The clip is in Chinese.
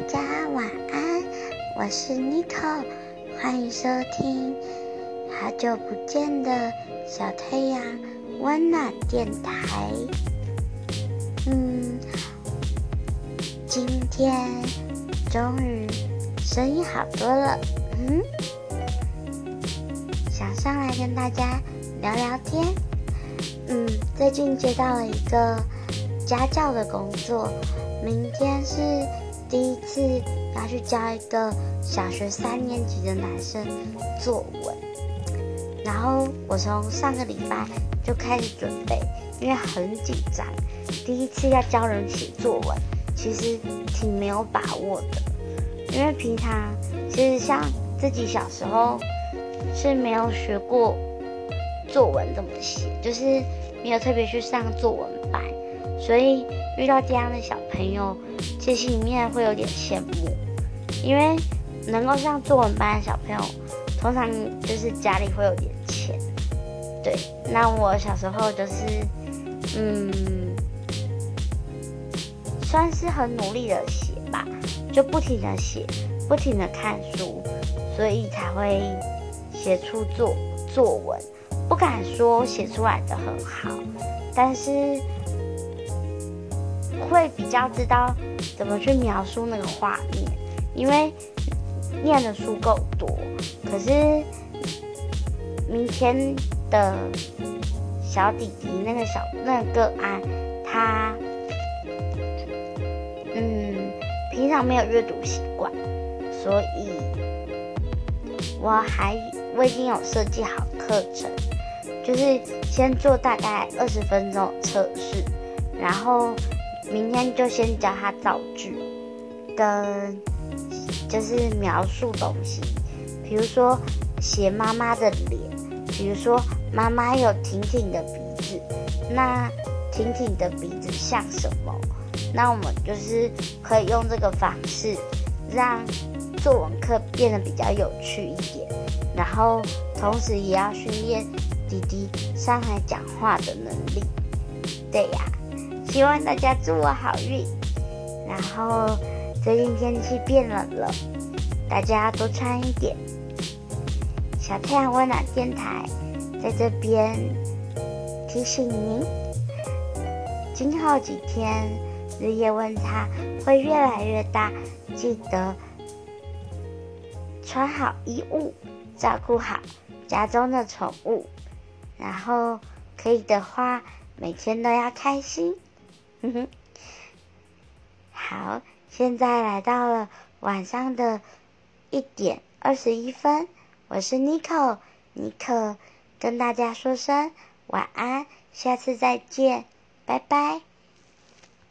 大家晚安，我是 Nico，欢迎收听好久不见的小太阳温暖电台。嗯，今天终于声音好多了，嗯，想上来跟大家聊聊天。嗯，最近接到了一个家教的工作，明天是。第一次要去教一个小学三年级的男生作文，然后我从上个礼拜就开始准备，因为很紧张。第一次要教人写作文，其实挺没有把握的，因为平常其实像自己小时候是没有学过作文怎么写，就是没有特别去上作文班。所以遇到这样的小朋友，其实里面会有点羡慕，因为能够上作文班的小朋友，通常就是家里会有点钱。对，那我小时候就是，嗯，算是很努力的写吧，就不停的写，不停的看书，所以才会写出作作文。不敢说写出来的很好，但是。会比较知道怎么去描述那个画面，因为念的书够多。可是明天的小弟弟那个小那个案，他嗯平常没有阅读习惯，所以我还我已经有设计好课程，就是先做大概二十分钟测试，然后。明天就先教他造句，跟就是描述东西，比如说写妈妈的脸，比如说妈妈有挺挺的鼻子，那挺挺的鼻子像什么？那我们就是可以用这个方式，让作文课变得比较有趣一点，然后同时也要训练弟弟上海讲话的能力，对呀。希望大家祝我好运。然后最近天气变冷了，大家多穿一点。小太阳温暖电台在这边提醒您：今后几天日夜温差会越来越大，记得穿好衣物，照顾好家中的宠物，然后可以的话，每天都要开心。哼哼，好，现在来到了晚上的一点二十一分，我是 Nico，尼克跟大家说声晚安，下次再见，拜拜。